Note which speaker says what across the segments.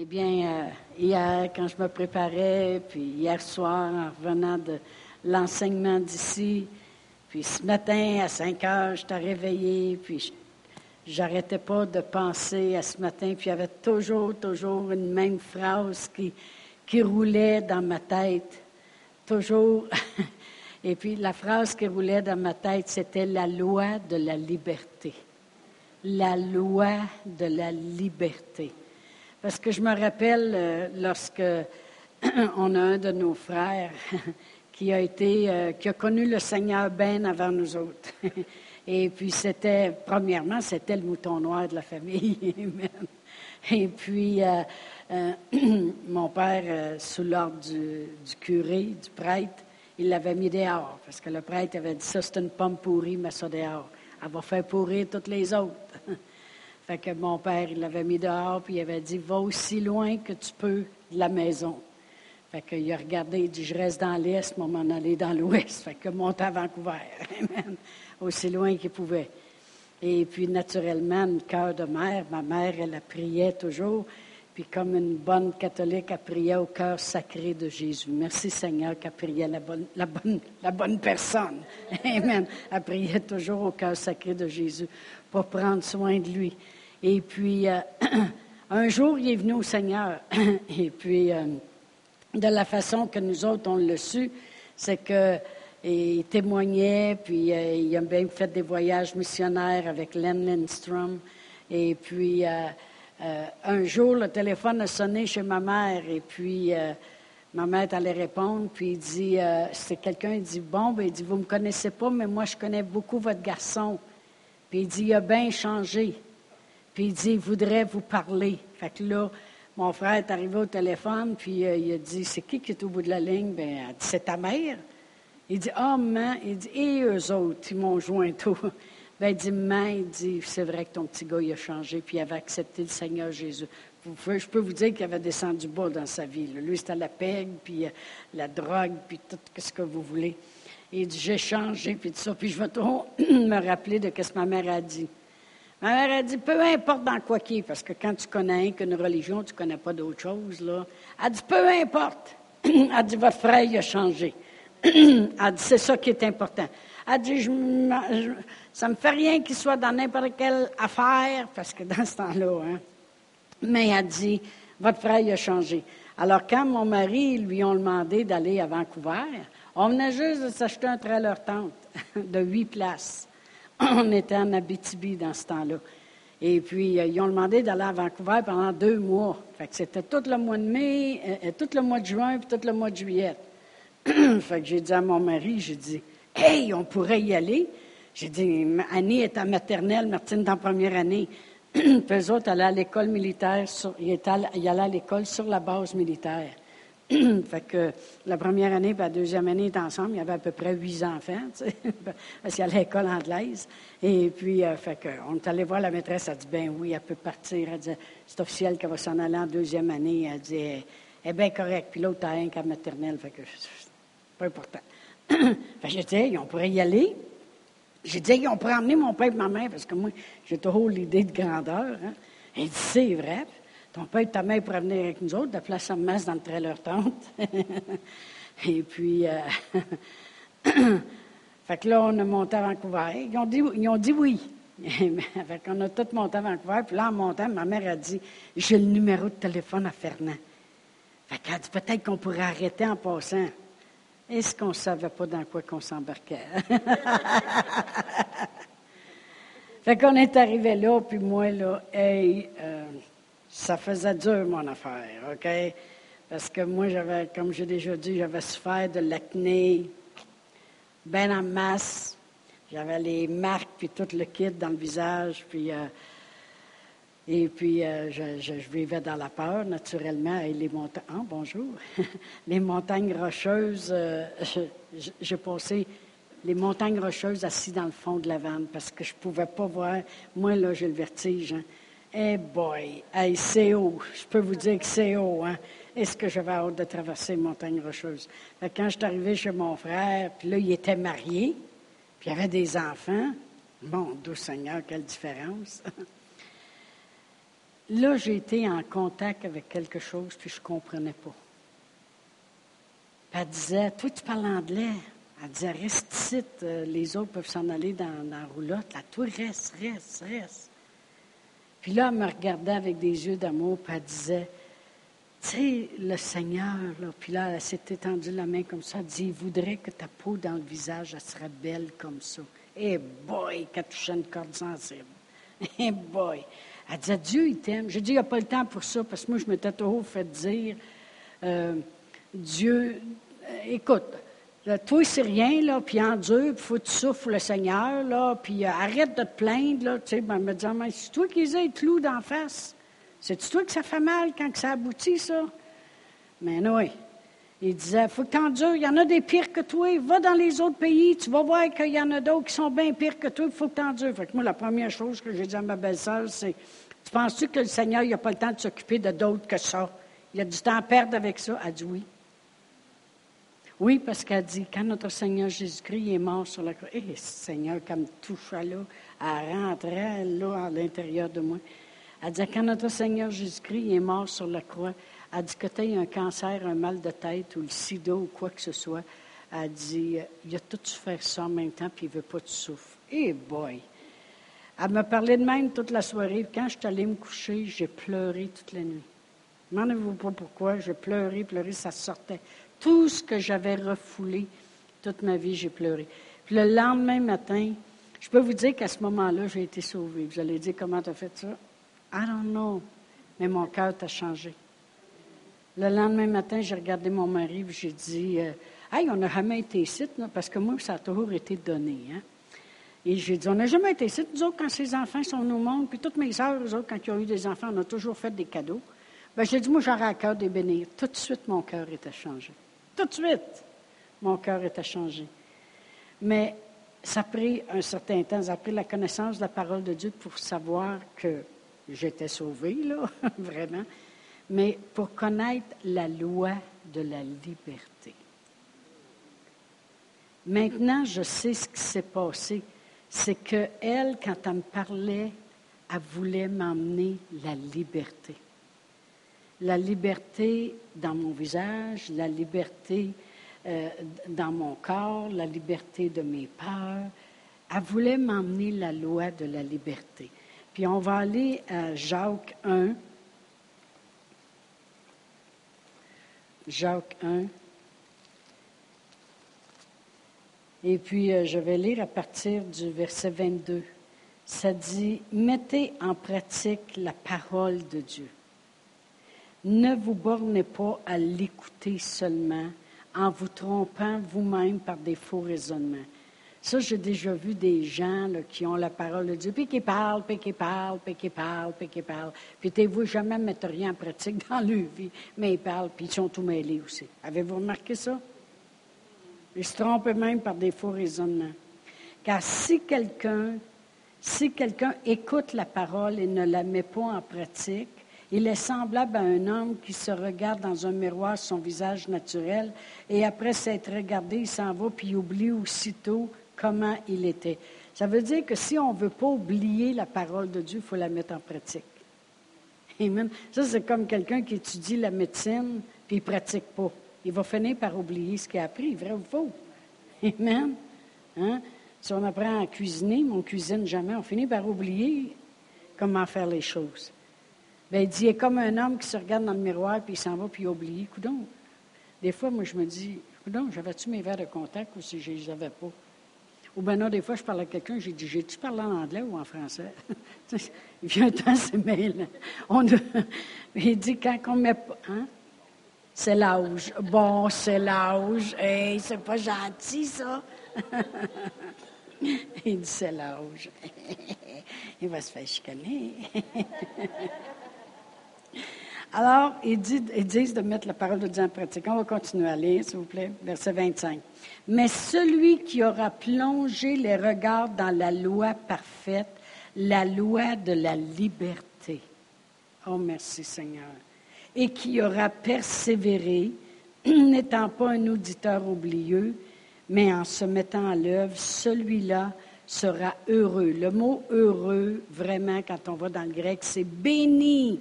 Speaker 1: Eh bien, euh, hier, quand je me préparais, puis hier soir, en revenant de l'enseignement d'ici, puis ce matin, à 5 heures, je t'ai réveillé, puis j'arrêtais pas de penser à ce matin, puis il y avait toujours, toujours une même phrase qui, qui roulait dans ma tête. Toujours. Et puis la phrase qui roulait dans ma tête, c'était la loi de la liberté. La loi de la liberté. Parce que je me rappelle euh, lorsque on a un de nos frères qui a été, euh, qui a connu le Seigneur bien avant nous autres. Et puis c'était, premièrement, c'était le mouton noir de la famille. Et puis euh, mon père, sous l'ordre du, du, curé, du prêtre, il l'avait mis dehors parce que le prêtre avait dit ça, c'est une pomme pourrie, mais ça dehors. Elle va faire pourrir toutes les autres. Fait que mon père, il l'avait mis dehors, puis il avait dit, va aussi loin que tu peux de la maison. Fait qu'il a regardé, il dit, je reste dans l'Est, moi, m'en aller dans l'Ouest. Fait que monte à Vancouver. Amen. Aussi loin qu'il pouvait. Et puis, naturellement, une cœur de mère, ma mère, elle a prié toujours. Puis, comme une bonne catholique, elle priait au cœur sacré de Jésus. Merci Seigneur qu'elle priait la bonne, la, bonne, la bonne personne. Amen. Elle priait toujours au cœur sacré de Jésus pour prendre soin de lui. Et puis, euh, un jour, il est venu au Seigneur. Et puis, euh, de la façon que nous autres, on l'a su, c'est qu'il témoignait, puis euh, il a bien fait des voyages missionnaires avec Len Lindstrom. Et puis, un jour, le téléphone a sonné chez ma mère, et puis ma mère allait répondre, puis il dit, c'est quelqu'un, il dit, bon, ben, il dit, vous ne me connaissez pas, mais moi, je connais beaucoup votre garçon. Puis il dit, il a bien changé. Puis il dit, il voudrait vous parler. Fait que là, mon frère est arrivé au téléphone, puis euh, il a dit, c'est qui qui est au bout de la ligne? Ben, elle dit, c'est ta mère. Il dit, ah, oh, maman, il dit, et eux autres, ils m'ont joint tout. Ben, il dit, maman, il dit, c'est vrai que ton petit gars, il a changé, puis il avait accepté le Seigneur Jésus. Je peux vous dire qu'il avait descendu bas dans sa vie. Lui, c'était la pègue, puis euh, la drogue, puis tout ce que vous voulez. il dit, j'ai changé, puis tout ça. Puis je vais toujours me rappeler de ce que ma mère a dit. Ma mère a dit, peu importe dans quoi qui est, parce que quand tu connais qu'une religion, tu ne connais pas d'autre chose, là. Elle dit, peu importe. Elle dit, votre frère, il a changé. Elle dit, c'est ça qui est important. Elle dit, je, ça ne me fait rien qu'il soit dans n'importe quelle affaire, parce que dans ce temps-là, hein. Mais elle dit, votre frère, il a changé. Alors, quand mon mari lui ont demandé d'aller à Vancouver, on venait juste de s'acheter un trailer tente de huit places. on était en Abitibi dans ce temps-là. Et puis, euh, ils ont demandé d'aller à Vancouver pendant deux mois. Fait que c'était tout le mois de mai, euh, euh, tout le mois de juin, puis tout le mois de juillet. j'ai dit à mon mari, j'ai dit, hey, on pourrait y aller. J'ai dit, Annie est en maternelle, Martine est en première année. puis eux autres allaient à l'école militaire, sur, ils, allaient à l'école sur la base militaire. fait que la première année et la deuxième année étaient ensemble. Il y avait à peu près huit enfants, parce qu'il y a l'école anglaise. Et puis, euh, fait que, on est allé voir la maîtresse. Elle dit, ben oui, elle peut partir. Elle dit, c'est officiel qu'elle va s'en aller en deuxième année. Elle dit, elle est bien correcte. Puis l'autre a un cas maternelle. Fait que, pas important. fait j'ai dit, on pourrait y aller. J'ai dit, on pourrait emmener mon père et ma mère, parce que moi, j'ai toujours l'idée de grandeur. Hein. Elle dit, c'est vrai. Ton père et ta mère pourraient venir avec nous autres, de place en masse dans le trailer tente. et puis, euh, fait que là, on a monté à Vancouver. Ils ont dit, ils ont dit oui. fait qu'on a tout monté à Vancouver. Puis là, en montant, ma mère a dit, j'ai le numéro de téléphone à Fernand. Fait qu'elle a dit, peut-être qu'on pourrait arrêter en passant. Est-ce qu'on ne savait pas dans quoi qu'on s'embarquait? fait qu'on est arrivé là, puis moi, là, hey, euh, ça faisait dur, mon affaire, OK? Parce que moi, j'avais, comme j'ai déjà dit, j'avais souffert de l'acné, bien en masse. J'avais les marques, puis tout le kit dans le visage, puis... Euh, et puis, euh, je, vivais dans la peur, naturellement, et les montagnes... Ah, bonjour! les montagnes rocheuses, euh, j'ai passé les montagnes rocheuses assis dans le fond de la vanne parce que je ne pouvais pas voir. Moi, là, j'ai le vertige. Hein. Eh boy, hey, c'est haut. Je peux vous dire que c'est haut, hein? Est-ce que j'avais hâte de traverser une montagne rocheuse? quand je suis arrivé chez mon frère, puis là, il était marié, puis il avait des enfants. Bon, doux Seigneur, quelle différence! là, j'ai été en contact avec quelque chose, puis je ne comprenais pas. elle disait, toi, tu parles anglais. Elle disait, reste ici, euh, les autres peuvent s'en aller dans, la roulotte. Là, toi, reste, reste, reste. Puis là, elle me regardait avec des yeux d'amour, puis elle disait, tu sais, le Seigneur, là, puis là, elle s'est étendue la main comme ça, elle dit, il voudrait que ta peau dans le visage, elle serait belle comme ça. Eh boy, qu'elle touchait une corde sensible. Eh boy. Elle disait, Dieu, il t'aime. J'ai dit, il n'y a pas le temps pour ça, parce que moi, je m'étais toujours fait dire, euh, Dieu, euh, toi, c'est rien, là, puis endure, puis faut que tu souffres le Seigneur, là, puis euh, arrête de te plaindre, là, tu sais, ben, me disant, mais c'est toi qui les as clous d'en face. C'est toi que ça fait mal quand ça aboutit, ça? Mais non, oui. Il disait, faut que tu endures, il y en a des pires que toi, va dans les autres pays, tu vas voir qu'il y en a d'autres qui sont bien pires que toi, il faut que tu endures. Fait que moi, la première chose que j'ai dit à ma belle-sœur, c'est, tu penses-tu que le Seigneur, il n'a pas le temps de s'occuper de d'autres que ça? Il a du temps à perdre avec ça? Elle dit oui. Oui, parce qu'elle dit, quand notre Seigneur Jésus-Christ est mort sur la croix, hé, Seigneur, comme toucha là, elle rentrait là à l'intérieur de moi. Elle dit, quand notre Seigneur Jésus-Christ est mort sur la croix, elle dit que tu un cancer, un mal de tête ou le sida ou quoi que ce soit. Elle dit, il a tout faire ça en même temps, puis il ne veut pas que tu souffres. Eh boy! Elle m'a parlé de même toute la soirée. Quand je suis allée me coucher, j'ai pleuré toute la nuit. Demandez-vous pas pourquoi. J'ai pleuré, pleuré, ça sortait. Tout ce que j'avais refoulé toute ma vie, j'ai pleuré. Puis le lendemain matin, je peux vous dire qu'à ce moment-là, j'ai été sauvée. Vous allez dire comment tu as fait ça? I don't know. Mais mon cœur t'a changé. Le lendemain matin, j'ai regardé mon mari et j'ai dit euh, Hey, on n'a jamais été ici, parce que moi, ça a toujours été donné. Hein? Et j'ai dit On n'a jamais été ici. Nous autres, quand ces enfants sont au monde, puis toutes mes sœurs, eux autres, quand ils ont eu des enfants, on a toujours fait des cadeaux. Ben, j'ai dit Moi, j'aurais à cœur de bénir. Tout de suite, mon cœur était changé. Tout de suite, mon cœur était changé. Mais ça a pris un certain temps, ça a pris la connaissance de la parole de Dieu pour savoir que j'étais sauvée, là, vraiment, mais pour connaître la loi de la liberté. Maintenant, je sais ce qui s'est passé. C'est qu'elle, quand elle me parlait, elle voulait m'emmener la liberté la liberté dans mon visage, la liberté euh, dans mon corps, la liberté de mes peurs. Elle voulait m'emmener la loi de la liberté. Puis on va aller à Jacques 1. Jacques 1. Et puis euh, je vais lire à partir du verset 22. Ça dit, mettez en pratique la parole de Dieu. Ne vous bornez pas à l'écouter seulement en vous trompant vous-même par des faux raisonnements. Ça, j'ai déjà vu des gens qui ont la parole de Dieu, puis qui parlent, puis qui parlent, puis qui parlent, puis qui parlent. Puis vous jamais mettre rien en pratique dans leur vie, mais ils parlent, puis ils sont tout mêlés aussi. Avez-vous remarqué ça? Ils se trompent même par des faux raisonnements. Car si quelqu'un, si quelqu'un écoute la parole et ne la met pas en pratique, il est semblable à un homme qui se regarde dans un miroir son visage naturel et après s'être regardé, il s'en va puis il oublie aussitôt comment il était. Ça veut dire que si on ne veut pas oublier la parole de Dieu, il faut la mettre en pratique. Amen. Ça, c'est comme quelqu'un qui étudie la médecine puis il ne pratique pas. Il va finir par oublier ce qu'il a appris, vrai ou faux. Amen. Hein? Si on apprend à cuisiner, mais on ne cuisine jamais, on finit par oublier comment faire les choses. Bien, il dit, il est comme un homme qui se regarde dans le miroir, puis il s'en va, puis il oublie. Coudon. Des fois, moi, je me dis, coudon, j'avais-tu mes verres de contact ou si je les avais pas? Ou bien non, des fois, je parle à quelqu'un, j'ai dit, j'ai-tu parlé en anglais ou en français? il vient un temps, c'est. On il dit, quand on met pas... Hein? C'est l'âge. Bon, c'est l'âge. Hey, c'est pas gentil, ça. il dit, c'est l'âge. il va se faire chicaner. Alors, ils disent, de mettre la parole de Dieu en pratique. On va continuer à lire, s'il vous plaît, verset 25. Mais celui qui aura plongé les regards dans la loi parfaite, la loi de la liberté. Oh, merci Seigneur. Et qui aura persévéré, n'étant pas un auditeur oublieux, mais en se mettant à l'œuvre, celui-là sera heureux. Le mot heureux, vraiment, quand on va dans le grec, c'est béni.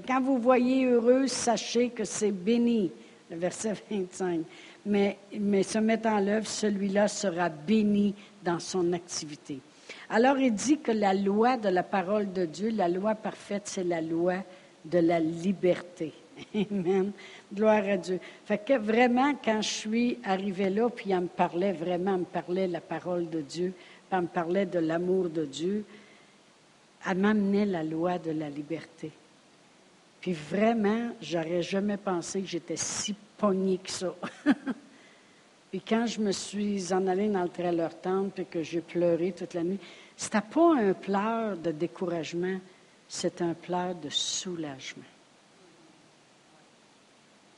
Speaker 1: Quand vous voyez heureux, sachez que c'est béni, le verset 25. Mais, mais se mettre en l'œuvre, celui-là sera béni dans son activité. Alors il dit que la loi de la parole de Dieu, la loi parfaite, c'est la loi de la liberté. Amen. Gloire à Dieu. Fait que vraiment, quand je suis arrivée là, puis elle me parlait vraiment, elle me parlait la parole de Dieu, puis elle me parlait de l'amour de Dieu, elle m'amenait la loi de la liberté. Puis vraiment, j'aurais jamais pensé que j'étais si pognée que ça. puis quand je me suis en allée dans le trailer tente, puis que j'ai pleuré toute la nuit, c'était pas un pleur de découragement, c'est un pleur de soulagement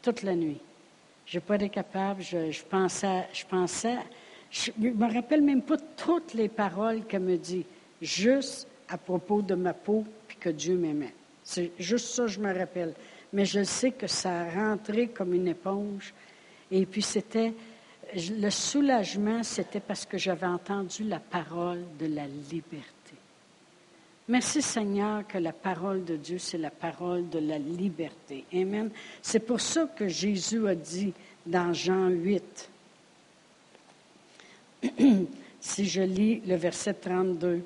Speaker 1: toute la nuit. Je n'ai pas été capable, je, pensais, je pensais, je ne me rappelle même pas toutes les paroles qu'elle me dit, juste à propos de ma peau, puis que Dieu m'aimait. C'est juste ça, je me rappelle. Mais je sais que ça a rentré comme une éponge. Et puis c'était, le soulagement, c'était parce que j'avais entendu la parole de la liberté. Merci Seigneur que la parole de Dieu, c'est la parole de la liberté. Amen. C'est pour ça que Jésus a dit dans Jean 8, si je lis le verset 32,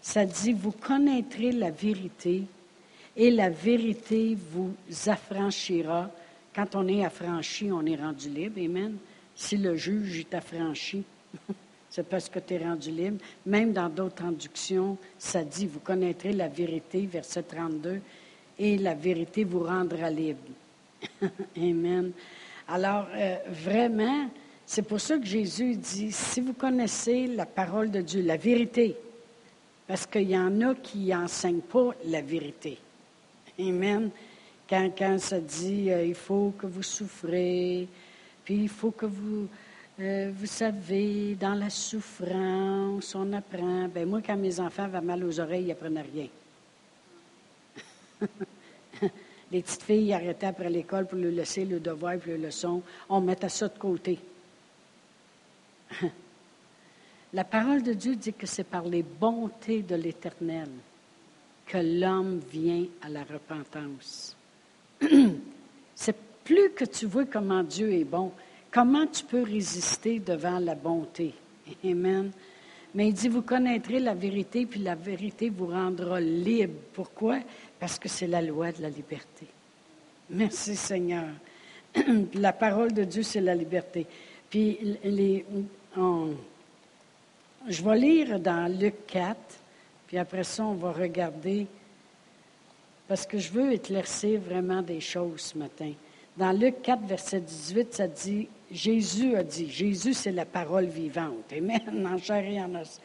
Speaker 1: ça dit, vous connaîtrez la vérité et la vérité vous affranchira. Quand on est affranchi, on est rendu libre. Amen. Si le juge est affranchi, c'est parce que tu es rendu libre. Même dans d'autres traductions, ça dit, vous connaîtrez la vérité, verset 32, et la vérité vous rendra libre. Amen. Alors, euh, vraiment, c'est pour ça que Jésus dit, si vous connaissez la parole de Dieu, la vérité, parce qu'il y en a qui n'enseignent pas la vérité. Amen. Quand, quand ça dit, euh, il faut que vous souffrez, puis il faut que vous euh, vous savez, dans la souffrance, on apprend. Ben moi, quand mes enfants avaient mal aux oreilles, ils n'apprenaient rien. Les petites filles arrêtaient après l'école pour leur laisser le devoir et le leçon. On mettait ça de côté. La parole de Dieu dit que c'est par les bontés de l'Éternel que l'homme vient à la repentance. c'est plus que tu vois comment Dieu est bon, Comment tu peux résister devant la bonté? Amen. Mais il dit, vous connaîtrez la vérité, puis la vérité vous rendra libre. Pourquoi? Parce que c'est la loi de la liberté. Merci Seigneur. la parole de Dieu, c'est la liberté. Puis les, je vais lire dans Luc 4, puis après ça, on va regarder, parce que je veux éclaircir vraiment des choses ce matin. Dans Luc 4, verset 18, ça dit, Jésus a dit, Jésus c'est la parole vivante, Amen, en chair et en os.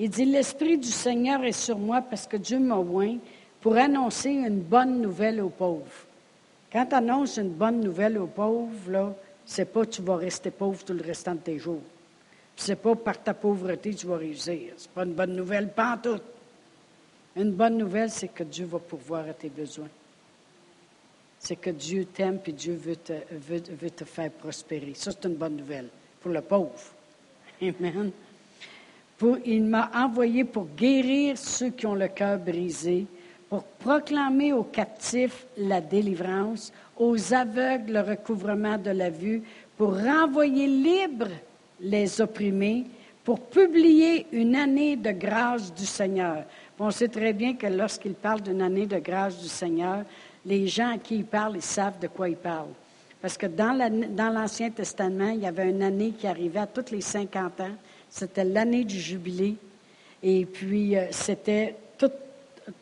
Speaker 1: Il dit, l'Esprit du Seigneur est sur moi parce que Dieu m'a oint pour annoncer une bonne nouvelle aux pauvres. Quand tu annonces une bonne nouvelle aux pauvres, là, c'est pas tu vas rester pauvre tout le restant de tes jours. C'est pas par ta pauvreté que tu vas réussir. C'est pas une bonne nouvelle, pas en tout. Une bonne nouvelle, c'est que Dieu va pourvoir à tes besoins c'est que Dieu t'aime et Dieu veut te, faire prospérer. Ça, c'est une bonne nouvelle pour le pauvre. Amen. Il m'a envoyé pour guérir ceux qui ont le cœur brisé, pour proclamer aux captifs la délivrance, aux aveugles le recouvrement de la vue, pour renvoyer libres les opprimés, pour publier une année de grâce du Seigneur. On sait très bien que lorsqu'il parle d'une année de grâce du Seigneur, les gens à qui il parle, ils savent de quoi il parle. Parce que dans l'Ancien Testament, il y avait une année qui arrivait à tous les 50 ans. C'était l'année du jubilé. Et puis, euh, c'était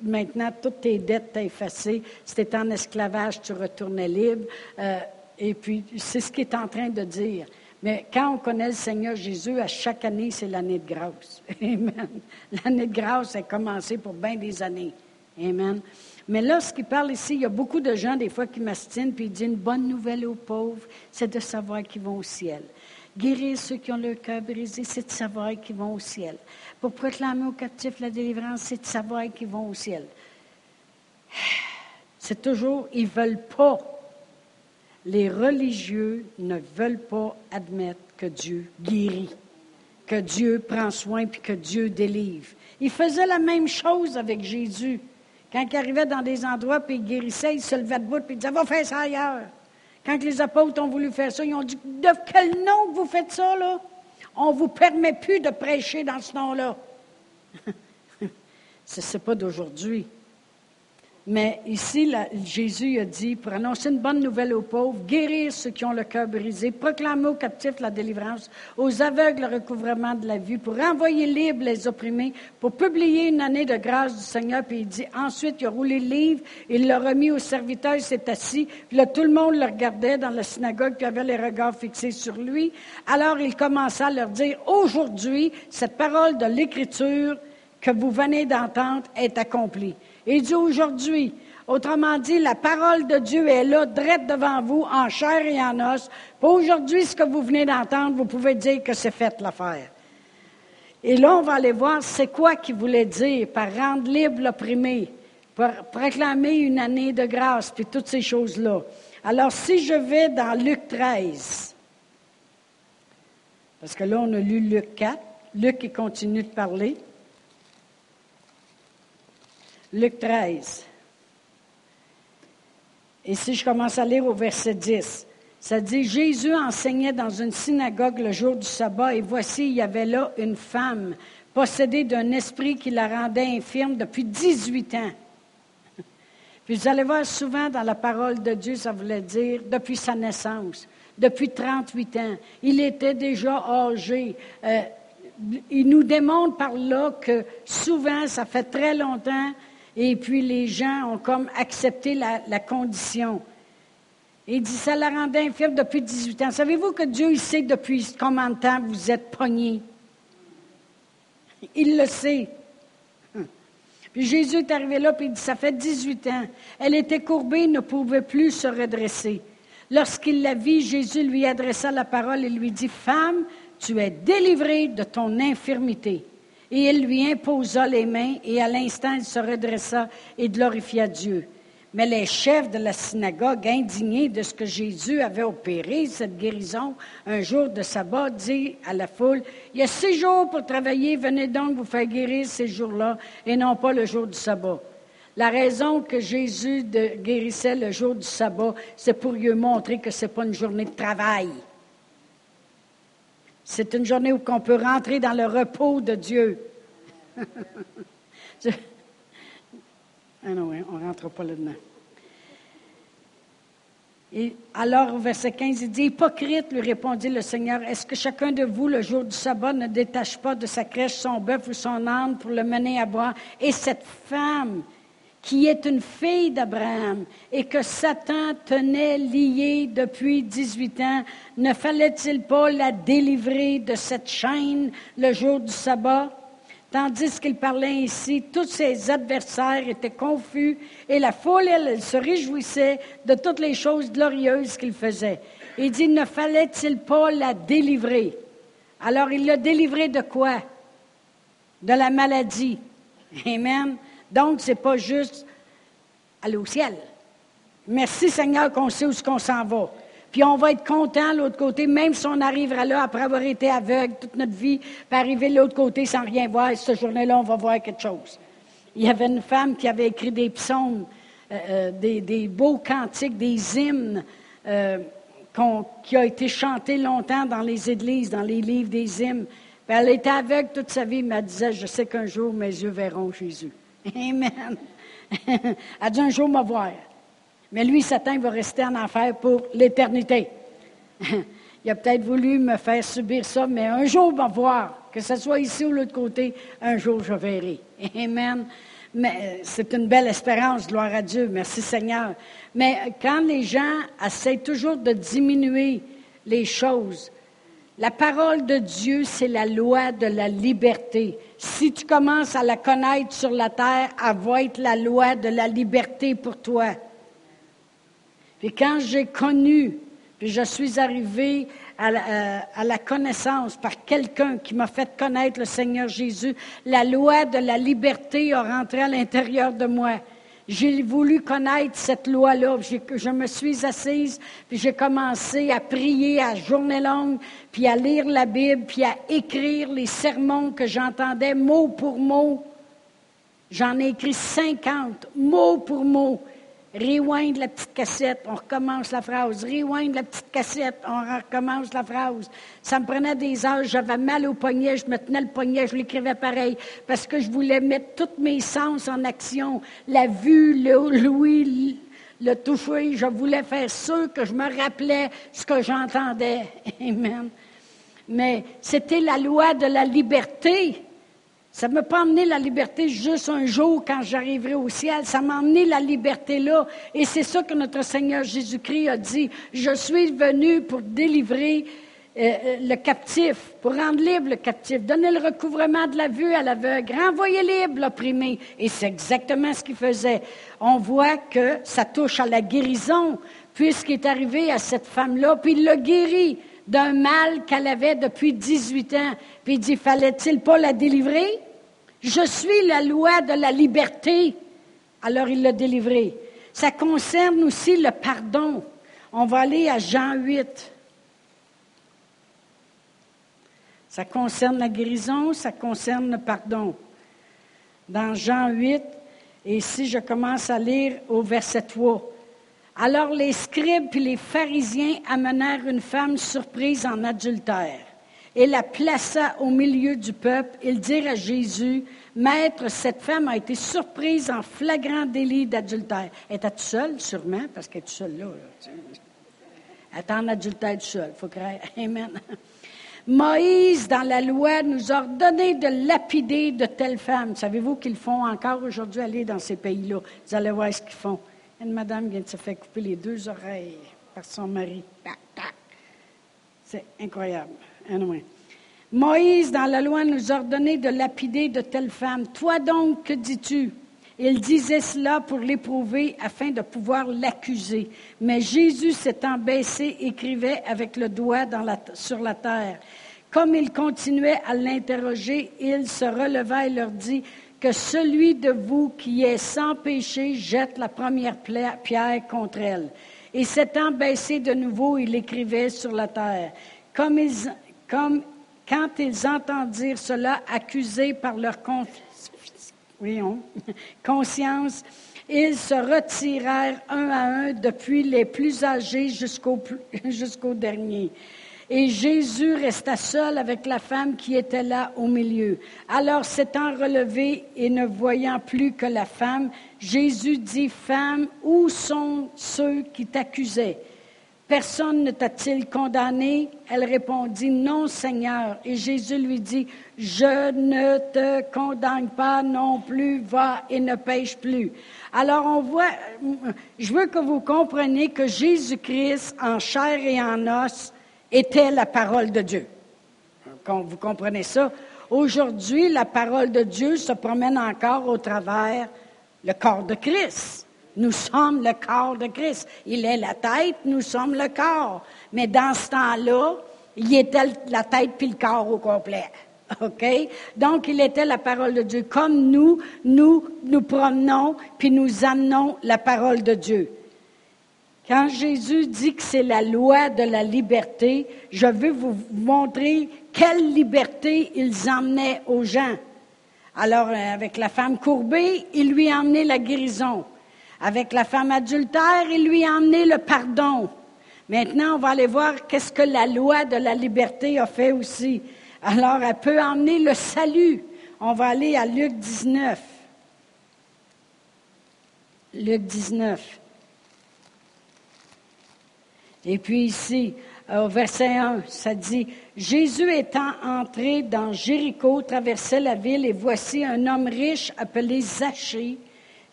Speaker 1: maintenant, toutes tes dettes t'ont effacées. Tu en esclavage, tu retournais libre. Euh, et puis, c'est ce qu'il est en train de dire. Mais quand on connaît le Seigneur Jésus, à chaque année, c'est l'année de grâce. Amen. L'année de grâce a commencé pour bien des années. Amen. Mais lorsqu'il parle ici, il y a beaucoup de gens, des fois, qui mastinent, puis il dit une bonne nouvelle aux pauvres, c'est de savoir qu'ils vont au ciel. Guérir ceux qui ont le cœur brisé, c'est de savoir qu'ils vont au ciel. Pour proclamer aux captifs la délivrance, c'est de savoir qu'ils vont au ciel. C'est toujours, ils ne veulent pas. Les religieux ne veulent pas admettre que Dieu guérit. que Dieu prend soin puis que Dieu délivre. Il faisait la même chose avec Jésus. Quand il arrivait dans des endroits puis il guérissait, il se levait debout puis il disait Va faire ça ailleurs. Quand les apôtres ont voulu faire ça, ils ont dit De quel nom vous faites ça, là? On ne vous permet plus de prêcher dans ce nom-là. ce n'est pas d'aujourd'hui. Mais ici, Jésus a dit, pour annoncer une bonne nouvelle aux pauvres, guérir ceux qui ont le cœur brisé, proclamer aux captifs la délivrance, aux aveugles le recouvrement de la vue, pour renvoyer libres les opprimés, pour publier une année de grâce du Seigneur. Puis il dit, ensuite, il a roulé le livre, il l'a remis au serviteur, il s'est assis. Puis là, tout le monde le regardait dans la synagogue, puis avait les regards fixés sur lui. Alors il commença à leur dire, aujourd'hui, cette parole de l'Écriture que vous venez d'entendre est accomplie. Il dit aujourd'hui, autrement dit, la parole de Dieu est là, drette devant vous, en chair et en os. Pour aujourd'hui, ce que vous venez d'entendre, vous pouvez dire que c'est fait l'affaire. Et là, on va aller voir c'est quoi qu'il voulait dire par rendre libre l'opprimé, par proclamer une année de grâce, puis toutes ces choses-là. Alors, si je vais dans Luc 13, parce que là, on a lu Luc 4, Luc qui continue de parler. Luc 13. Et si je commence à lire au verset 10, ça dit, Jésus enseignait dans une synagogue le jour du sabbat, et voici, il y avait là une femme possédée d'un esprit qui la rendait infirme depuis 18 ans. Puis vous allez voir souvent dans la parole de Dieu, ça voulait dire depuis sa naissance, depuis 38 ans. Il était déjà âgé. Euh, il nous démontre par là que souvent, ça fait très longtemps et puis les gens ont comme accepté la, condition. il dit, ça la rendait infirme depuis 18 ans. Savez-vous que Dieu, il sait depuis combien de temps vous êtes pogné? Il le sait. Puis Jésus est arrivé là, puis il dit, ça fait 18 ans. Elle était courbée, ne pouvait plus se redresser. Lorsqu'il la vit, Jésus lui adressa la parole et lui dit, Femme, tu es délivrée de ton infirmité. Et il lui imposa les mains, et à l'instant il se redressa et glorifia Dieu. Mais les chefs de la synagogue, indignés de ce que Jésus avait opéré, cette guérison, un jour de sabbat, dit à la foule, Il y a six jours pour travailler, venez donc vous faire guérir ces jours-là, et non pas le jour du sabbat. La raison que Jésus guérissait le jour du sabbat, c'est pour lui montrer que ce n'est pas une journée de travail. C'est une journée où on peut rentrer dans le repos de Dieu. ah non, on ne rentre pas là-dedans. Alors, au verset 15, il dit, Hypocrite, lui répondit le Seigneur, est-ce que chacun de vous, le jour du sabbat, ne détache pas de sa crèche son bœuf ou son âne pour le mener à boire? Et cette femme qui est une fille d'Abraham et que Satan tenait liée depuis 18 ans, ne fallait-il pas la délivrer de cette chaîne le jour du sabbat? Tandis qu'il parlait ainsi, tous ses adversaires étaient confus et la foule, se réjouissait de toutes les choses glorieuses qu'il faisait. Il dit, ne fallait-il pas la délivrer? Alors il l'a délivré de quoi? De la maladie. Amen. Donc, ce n'est pas juste aller au ciel. Merci Seigneur qu'on sait où ce qu'on s'en va. Puis on va être content de l'autre côté, même si on arrivera là après avoir été aveugle toute notre vie, puis arriver de l'autre côté sans rien voir. Et cette journée-là, on va voir quelque chose. Il y avait une femme qui avait écrit des psaumes, euh, euh, des, beaux cantiques, des hymnes euh, qui ont été chantés longtemps dans les églises, dans les livres des hymnes. Elle était aveugle toute sa vie, mais elle disait, je sais qu'un jour mes yeux verront Jésus. Amen. Elle dit un jour, me voir. Mais lui, Satan, va rester en enfer pour l'éternité. il a peut-être voulu me faire subir ça, mais un jour, me voir. Que ce soit ici ou l'autre côté, un jour, je verrai. Amen. Mais euh, c'est une belle espérance, gloire à Dieu. Merci Seigneur. Mais quand les gens essaient toujours de diminuer les choses, la parole de Dieu, c'est la loi de la liberté. Si tu commences à la connaître sur la terre, elle va être la loi de la liberté pour toi. Puis quand j'ai connu, puis je suis arrivé à la, euh, à la connaissance par quelqu'un qui m'a fait connaître le Seigneur Jésus, la loi de la liberté a rentré à l'intérieur de moi. J'ai voulu connaître cette loi-là. Je me suis assise, puis j'ai commencé à prier à journée longue, puis à lire la Bible, puis à écrire les sermons que j'entendais mot pour mot. J'en ai écrit 50, mot pour mot. Rewind la petite cassette, on recommence la phrase. Rewind la petite cassette, on recommence la phrase. Ça me prenait des heures, j'avais mal au poignet, je me tenais le poignet, je l'écrivais pareil, parce que je voulais mettre tous mes sens en action. La vue, l'ouïe, le toucher, je voulais faire sûr que je me rappelais ce que j'entendais. Amen. Mais c'était la loi de la liberté. Ça ne m'a pas emmené la liberté juste un jour quand j'arriverai au ciel. Ça m'a emmené la liberté là. Et c'est ça que notre Seigneur Jésus-Christ a dit. Je suis venu pour délivrer euh, euh, le captif, pour rendre libre le captif, donner le recouvrement de la vue à l'aveugle, renvoyer libre l'opprimé. Et c'est exactement ce qu'il faisait. On voit que ça touche à la guérison, puisqu'il est arrivé à cette femme-là, puis il l'a guéri d'un mal qu'elle avait depuis 18 ans. Puis il dit, fallait-il pas la délivrer? Je suis la loi de la liberté. Alors il l'a délivré. Ça concerne aussi le pardon. On va aller à Jean 8. Ça concerne la guérison, ça concerne le pardon. Dans Jean 8, et ici je commence à lire au verset 3. Alors les scribes et les pharisiens amenèrent une femme surprise en adultère et la plaça au milieu du peuple. Ils dirent à Jésus, Maître, cette femme a été surprise en flagrant délit d'adultère. Elle était seule, sûrement, parce qu'elle est seule là. Elle est en adultère seule. Il faut croire. Amen. Moïse, dans la loi, nous a ordonné de lapider de telles femmes. Savez-vous qu'ils font encore aujourd'hui aller dans ces pays-là? Vous allez voir ce qu'ils font. Une madame vient de se faire couper les deux oreilles par son mari. C'est incroyable. Moïse, dans la loi, nous ordonnait de lapider de telles femmes. Toi donc, que dis-tu? Il disait cela pour l'éprouver afin de pouvoir l'accuser. Mais Jésus s'étant baissé, écrivait avec le doigt sur la terre. Comme il continuait à l'interroger, il se releva et leur dit, que celui de vous qui est sans péché jette la première pierre contre elle. Et s'étant baissé de nouveau, il écrivait sur la terre. Comme, ils, comme quand ils entendirent cela, accusés par leur conscience, ils se retirèrent un à un depuis les plus âgés jusqu'au dernier. Et Jésus resta seul avec la femme qui était là au milieu. Alors s'étant relevé et ne voyant plus que la femme, Jésus dit, Femme, où sont ceux qui t'accusaient? Personne ne t'a-t-il condamné? Elle répondit, Non, Seigneur. Et Jésus lui dit, Je ne te condamne pas non plus, va et ne pêche plus. Alors on voit, je veux que vous compreniez que Jésus-Christ, en chair et en os, était la parole de Dieu. Vous comprenez ça? Aujourd'hui, la parole de Dieu se promène encore au travers le corps de Christ. Nous sommes le corps de Christ. Il est la tête, nous sommes le corps. Mais dans ce temps-là, il était la tête puis le corps au complet. OK? Donc, il était la parole de Dieu. Comme nous, nous nous promenons puis nous amenons la parole de Dieu. Quand Jésus dit que c'est la loi de la liberté, je veux vous montrer quelle liberté ils emmenaient aux gens. Alors, euh, avec la femme courbée, il lui a emmené la guérison. Avec la femme adultère, il lui a emmené le pardon. Maintenant, on va aller voir qu'est-ce que la loi de la liberté a fait aussi. Alors, elle peut emmener le salut. On va aller à Luc 19. Luc 19. Et puis ici, au verset 1, ça dit, Jésus étant entré dans Jéricho, traversait la ville, et voici un homme riche appelé Zachée,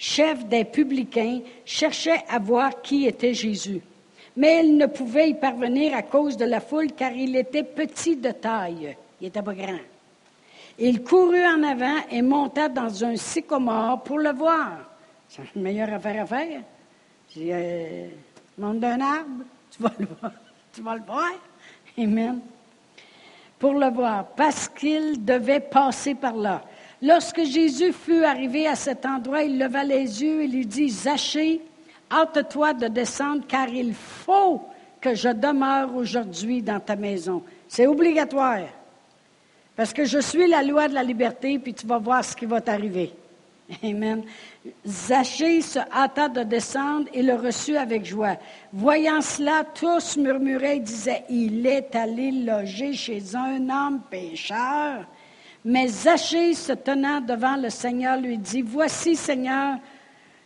Speaker 1: chef des publicains, cherchait à voir qui était Jésus. Mais il ne pouvait y parvenir à cause de la foule, car il était petit de taille. Il n'était pas grand. Il courut en avant et monta dans un sycomore pour le voir. C'est la meilleure affaire à faire. Euh, monte d'un arbre, tu vas le voir. Tu vas le voir. Amen. Pour le voir, parce qu'il devait passer par là. Lorsque Jésus fut arrivé à cet endroit, il leva les yeux et lui dit, Zachée, hâte-toi de descendre, car il faut que je demeure aujourd'hui dans ta maison. C'est obligatoire. Parce que je suis la loi de la liberté, puis tu vas voir ce qui va t'arriver. Amen. Zachée se hâta de descendre et le reçut avec joie. Voyant cela, tous murmuraient et disaient, il est allé loger chez un homme pécheur. Mais Zachée, se tenant devant le Seigneur, lui dit, Voici, Seigneur,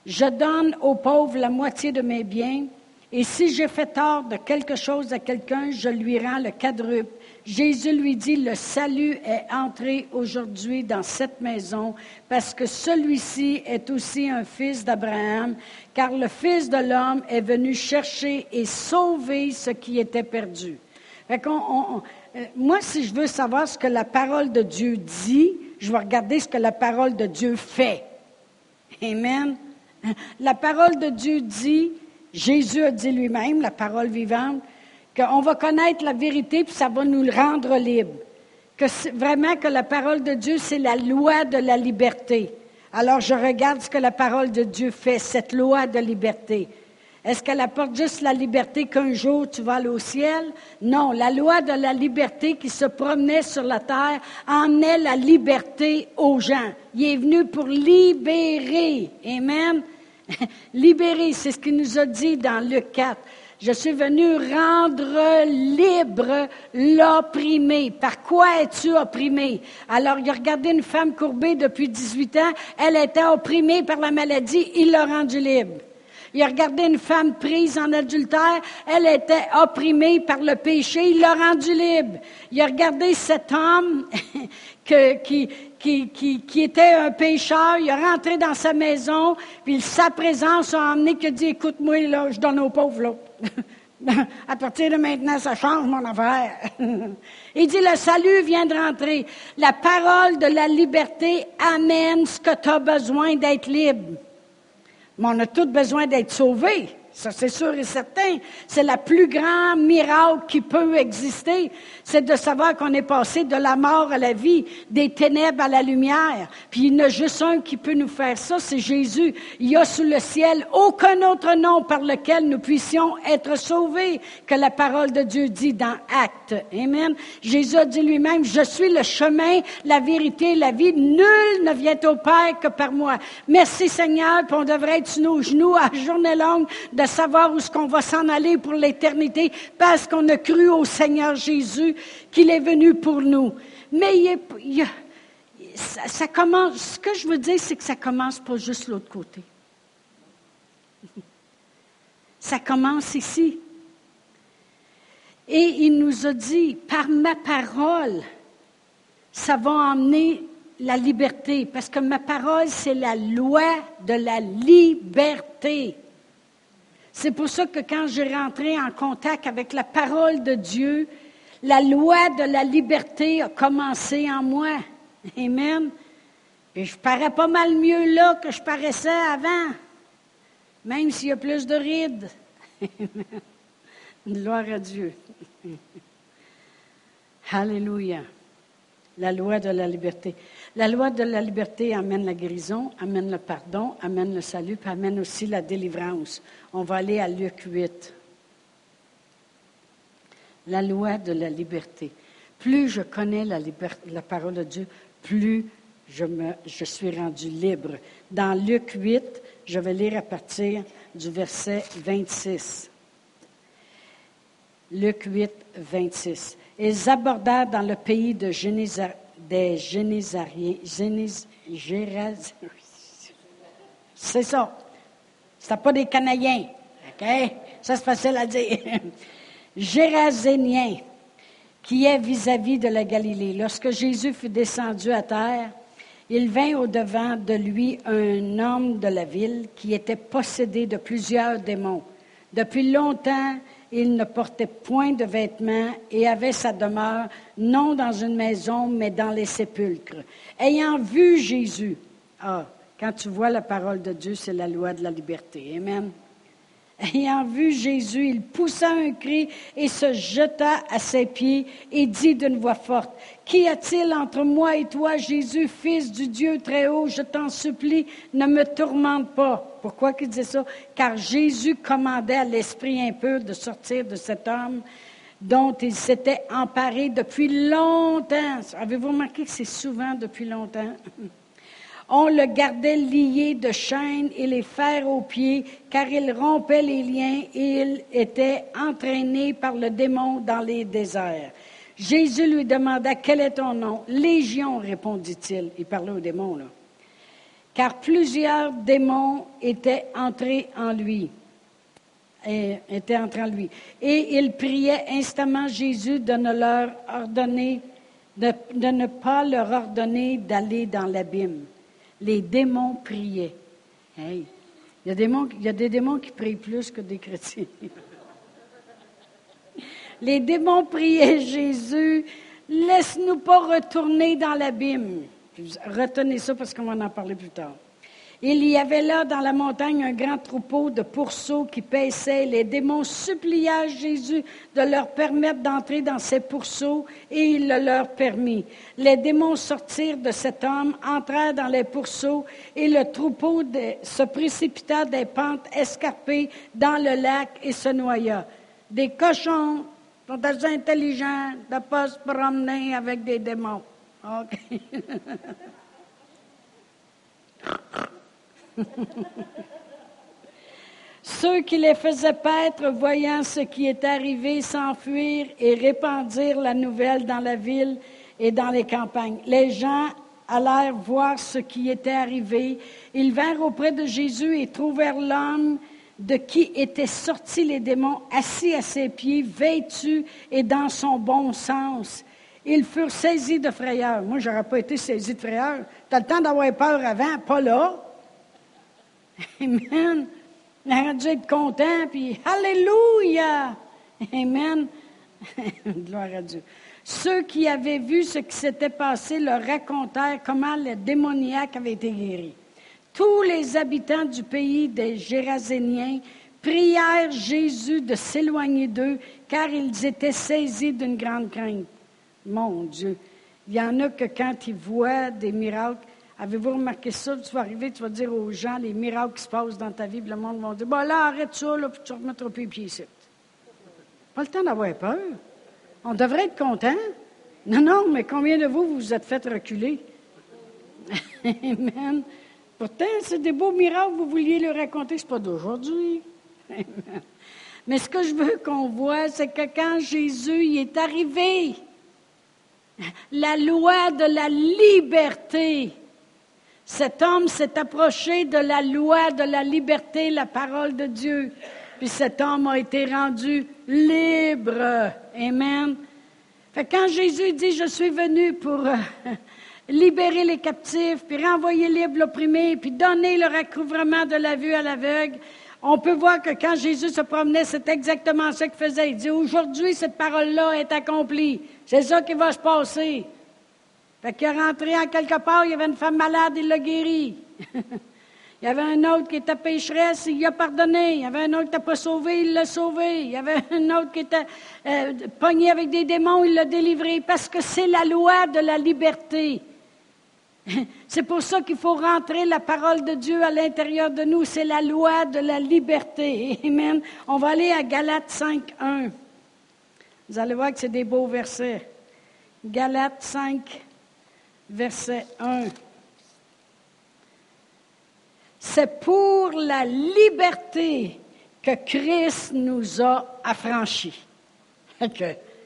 Speaker 1: je donne aux pauvres la moitié de mes biens, et si j'ai fait tort de quelque chose à quelqu'un, je lui rends le quadruple. Jésus lui dit, le salut est entré aujourd'hui dans cette maison parce que celui-ci est aussi un fils d'Abraham, car le Fils de l'homme est venu chercher et sauver ce qui était perdu. Moi, si je veux savoir ce que la parole de Dieu dit, je vais regarder ce que la parole de Dieu fait. Amen. La parole de Dieu dit, Jésus a dit lui-même, la parole vivante, qu'on va connaître la vérité, puis ça va nous le rendre libre. Que vraiment que la parole de Dieu, c'est la loi de la liberté. Alors je regarde ce que la parole de Dieu fait, cette loi de liberté. Est-ce qu'elle apporte juste la liberté qu'un jour tu vas aller au ciel? Non, la loi de la liberté qui se promenait sur la terre emmenait la liberté aux gens. Il est venu pour libérer. Amen. libérer, c'est ce qu'il nous a dit dans Luc 4. Je suis venu rendre libre l'opprimé. Par quoi es-tu opprimé? Alors, il a regardé une femme courbée depuis 18 ans. Elle était opprimée par la maladie. Il l'a rendue libre. Il a regardé une femme prise en adultère. Elle était opprimée par le péché. Il l'a rendue libre. Il a regardé cet homme qui, était un pécheur. Il est rentré dans sa maison. Puis sa présence a emmené a dit, écoute-moi, je donne aux pauvres, là. à partir de maintenant, ça change mon affaire. Il dit, le salut vient de rentrer. La parole de la liberté amène ce que tu as besoin d'être libre. Mais on a tous besoin d'être sauvés. Ça, c'est sûr et certain. C'est la plus grande miracle qui peut exister. C'est de savoir qu'on est passé de la mort à la vie, des ténèbres à la lumière. Puis il y en a juste un qui peut nous faire ça, c'est Jésus. Il y a sous le ciel aucun autre nom par lequel nous puissions être sauvés que la parole de Dieu dit dans Actes. Amen. Jésus a dit lui-même, je suis le chemin, la vérité, la vie. Nul ne vient au Père que par moi. Merci Seigneur, puis on devrait être sur nos genoux à journée longue savoir où est-ce qu'on va s'en aller pour l'éternité parce qu'on a cru au Seigneur Jésus qu'il est venu pour nous. Mais ça, commence, ce que je veux dire, c'est que ça commence pas juste l'autre côté. Ça commence ici. Et il nous a dit, par ma parole, ça va emmener la liberté, parce que ma parole, c'est la loi de la liberté. C'est pour ça que quand j'ai rentré en contact avec la parole de Dieu, la loi de la liberté a commencé en moi. Amen. Et je parais pas mal mieux là que je paraissais avant, même s'il y a plus de rides. Gloire à Dieu. Alléluia. La loi de la liberté. La loi de la liberté amène la guérison, amène le pardon, amène le salut, amène aussi la délivrance. On va aller à Luc 8. La loi de la liberté. Plus je connais la, la parole de Dieu, plus je suis rendu libre. Dans Luc 8, je vais lire à partir du verset 26. Luc 8, 26. Ils abordèrent dans le pays de Génézareth des Génésariens. C'est ça. C'était pas des Canadiens. OK? Ça, c'est facile à dire. Géraséniens, qui est vis-à-vis de la Galilée. Lorsque Jésus fut descendu à terre, il vint au-devant de lui un homme de la ville qui était possédé de plusieurs démons. Depuis longtemps, il ne portait point de vêtements et avait sa demeure non dans une maison, mais dans les sépulcres. Ayant vu Jésus, ah, quand tu vois la parole de Dieu, c'est la loi de la liberté. Amen. Ayant vu Jésus, il poussa un cri et se jeta à ses pieds et dit d'une voix forte, Qu'y a-t-il entre moi et toi, Jésus, fils du Dieu très haut? Je t'en supplie, ne me tourmente pas. Pourquoi qu'il disait ça? Car Jésus commandait à l'esprit impur de sortir de cet homme dont il s'était emparé depuis longtemps. Avez-vous remarqué que c'est souvent depuis longtemps? On le gardait lié de chaînes et les fers aux pieds, car il rompait les liens et il était entraîné par le démon dans les déserts. Jésus lui demanda Quel est ton nom Légion, répondit-il. Il parlait au démon, là. Car plusieurs démons étaient entrés en lui. Et, étaient entrés en lui. Et il priait instamment Jésus de ne leur ordonner, de ne pas leur ordonner d'aller dans l'abîme les démons priaient. il, y a des démons, il y a des démons qui prient plus que des chrétiens. les démons priaient Jésus, laisse-nous pas retourner dans l'abîme. Retenez ça parce qu'on va en parler plus tard. Il y avait là dans la montagne un grand troupeau de pourceaux qui paissaient. Les démons suppliaient Jésus de leur permettre d'entrer dans ces pourceaux et il le leur permit. Les démons sortirent de cet homme, entrèrent dans les pourceaux et le troupeau se précipita des pentes escarpées dans le lac et se noya. Des cochons sont assez intelligents de ne pas se promener avec des démons. Ceux qui les faisaient paître, voyant ce qui est arrivé, s'enfuirent et répandirent la nouvelle dans la ville et dans les campagnes. Les gens allèrent voir ce qui était arrivé. Ils vinrent auprès de Jésus et trouvèrent l'homme de qui étaient sortis les démons assis à ses pieds, vêtu et dans son bon sens. Ils furent saisis de frayeur. Moi, je n'aurais pas été saisi de frayeur. Tu as le temps d'avoir peur avant, pas là. Amen. On aurait dû être content, puis Alléluia. Amen. Gloire à Dieu. Ceux qui avaient vu ce qui s'était passé leur racontèrent comment le démoniaque avait été guéri. Tous les habitants du pays des Géraséniens prièrent Jésus de s'éloigner d'eux, car ils étaient saisis d'une grande crainte. Mon Dieu, il y en a que quand ils voient des miracles, Avez-vous remarqué ça? Tu vas arriver, tu vas dire aux gens les miracles qui se passent dans ta vie, puis le monde va dire Bon, là, arrête ça, là, puis tu remettras plus les pieds ici. Pas le temps d'avoir peur. On devrait être content. Non, non, mais combien de vous vous, vous êtes fait reculer? Amen. Pourtant, c'est des beaux miracles, vous vouliez le raconter, c'est pas d'aujourd'hui. Mais ce que je veux qu'on voit, c'est que quand Jésus y est arrivé, la loi de la liberté cet homme s'est approché de la loi de la liberté, la parole de Dieu. Puis cet homme a été rendu libre. Amen. Fait quand Jésus dit, je suis venu pour euh, libérer les captifs, puis renvoyer libre l'opprimé, puis donner le recouvrement de la vue à l'aveugle, on peut voir que quand Jésus se promenait, c'est exactement ce qu'il faisait. Il dit, aujourd'hui, cette parole-là est accomplie. C'est ça qui va se passer. Fait qu'il est rentré en quelque part, il y avait une femme malade, il l'a guérie. il y avait un autre qui était pécheresse, il l'a pardonné. Il y avait un autre qui n'était pas sauvé, il l'a sauvé. Il y avait un autre qui était euh, pogné avec des démons, il l'a délivré. Parce que c'est la loi de la liberté. C'est pour ça qu'il faut rentrer la parole de Dieu à l'intérieur de nous. C'est la loi de la liberté. Amen. On va aller à Galates 5, 1. Vous allez voir que c'est des beaux versets. Galates 5, verset 1. C'est pour la liberté que Christ nous a affranchis.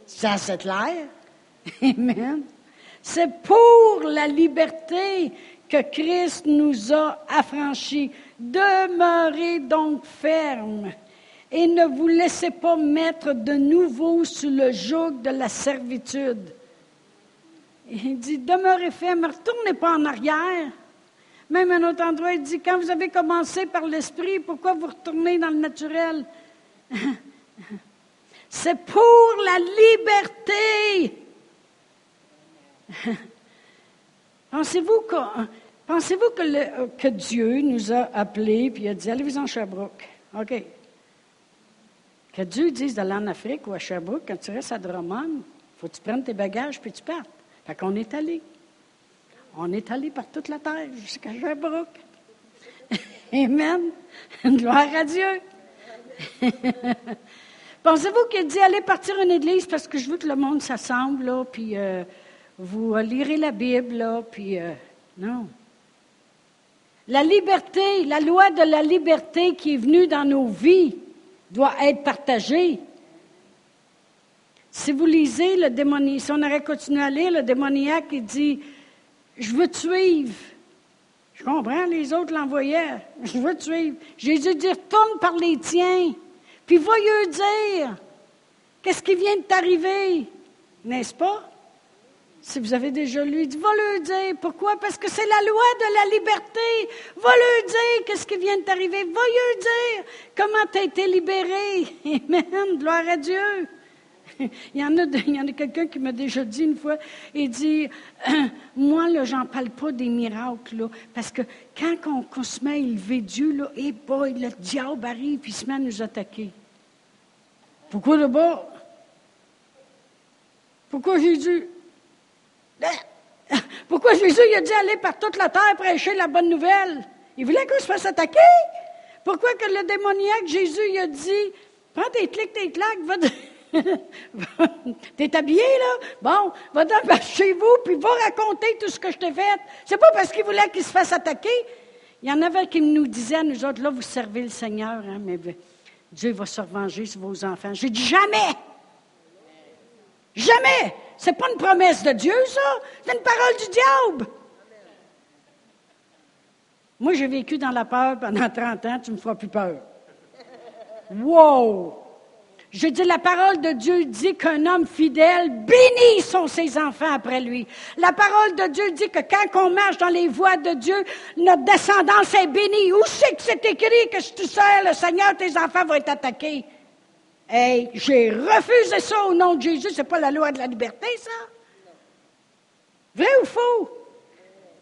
Speaker 1: Ça, c'est clair. Amen. C'est pour la liberté que Christ nous a affranchis. Demeurez donc fermes et ne vous laissez pas mettre de nouveau sous le joug de la servitude. Il dit, demeurez ferme, ne retournez pas en arrière. Même un autre endroit, il dit, quand vous avez commencé par l'esprit, pourquoi vous retournez dans le naturel? C'est pour la liberté. Pensez-vous que, Dieu nous a appelés, puis a dit, allez-vous en Sherbrooke? OK. Que Dieu dise d'aller en Afrique ou à Sherbrooke, quand tu restes à Drummond, faut que tu prennes tes bagages puis tu partes. Fait qu'on est allé. On est allé par toute la terre jusqu'à Sherbrooke. Amen. Gloire à Dieu. Pensez-vous qu'il dit allez partir une église parce que je veux que le monde s'assemble, là, puis euh, vous lirez la Bible, là, puis euh, non. La liberté, la loi de la liberté qui est venue dans nos vies doit être partagée. Si vous lisez le démoniaque, si on aurait continué à lire, le démoniaque, il dit, je veux te suivre. Je comprends, les autres l'envoyaient. Je veux te suivre. Jésus dit, retourne par les tiens, puis va lui dire, qu'est-ce qui vient de t'arriver, n'est-ce pas? Si vous avez déjà lu, dit, va lui dire. Pourquoi? Parce que c'est la loi de la liberté. Va lui dire qu'est-ce qui vient de t'arriver. Va lui dire comment tu as été libéré. Amen. Gloire à Dieu. Il y en a, a quelqu'un qui m'a déjà dit une fois, il dit, moi, là, j'en parle pas des miracles, là, parce que quand on, se met à élever Dieu, là, et eh boy, le diable arrive, puis il se met à nous attaquer. Pourquoi là-bas? Pourquoi Jésus? Pourquoi Jésus il a dit aller par toute la terre prêcher la bonne nouvelle? Il voulait qu'on se fasse attaquer? Pourquoi que le démoniaque, Jésus, il a dit, prends tes clics, tes claques, va... T'es habillé, là? Bon, va dans, chez vous, puis va raconter tout ce que je t'ai fait. C'est pas parce qu'il voulait qu'il se fasse attaquer. Il y en avait qui nous disaient, nous autres, là, vous servez le Seigneur, hein, mais Dieu va se revenger sur vos enfants. J'ai dit jamais! Jamais! C'est pas une promesse de Dieu, ça. C'est une parole du diable. Moi, j'ai vécu dans la peur pendant 30 ans, tu me feras plus peur. Wow! Je dis, la parole de Dieu dit qu'un homme fidèle, béni sont ses enfants après lui. La parole de Dieu dit que quand on marche dans les voies de Dieu, notre descendance est bénie. Où c'est que c'est écrit que si tu sers le Seigneur, tes enfants vont être attaqués? Hey, j'ai refusé ça au nom de Jésus. C'est pas la loi de la liberté, ça? Vrai ou faux?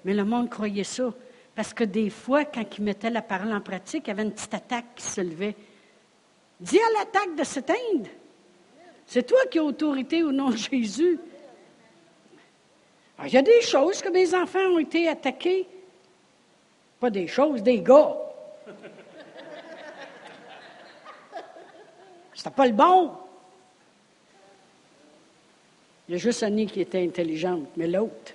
Speaker 1: Mais le monde croyait ça. Parce que des fois, quand ils mettaient la parole en pratique, il y avait une petite attaque qui se levait. Dis à l'attaque de s'éteindre. C'est toi qui as autorité au nom de Jésus. il y a des choses que mes enfants ont été attaqués. Pas des choses, des gars. C'était pas le bon. Il y a juste Annie qui était intelligente, mais l'autre.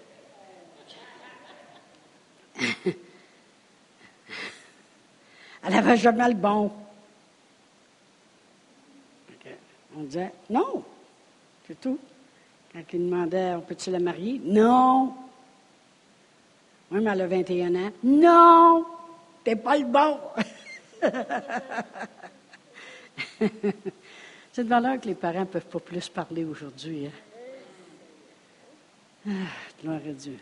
Speaker 1: Elle n'avait jamais le bon. On disait non, c'est tout. Quand il demandait, on peut-tu la marier? Non. Oui, mais elle a 21 ans. Non, t'es pas le bon. C'est de valeur que les parents ne peuvent pas plus parler aujourd'hui. Hein? Ah, gloire à Dieu.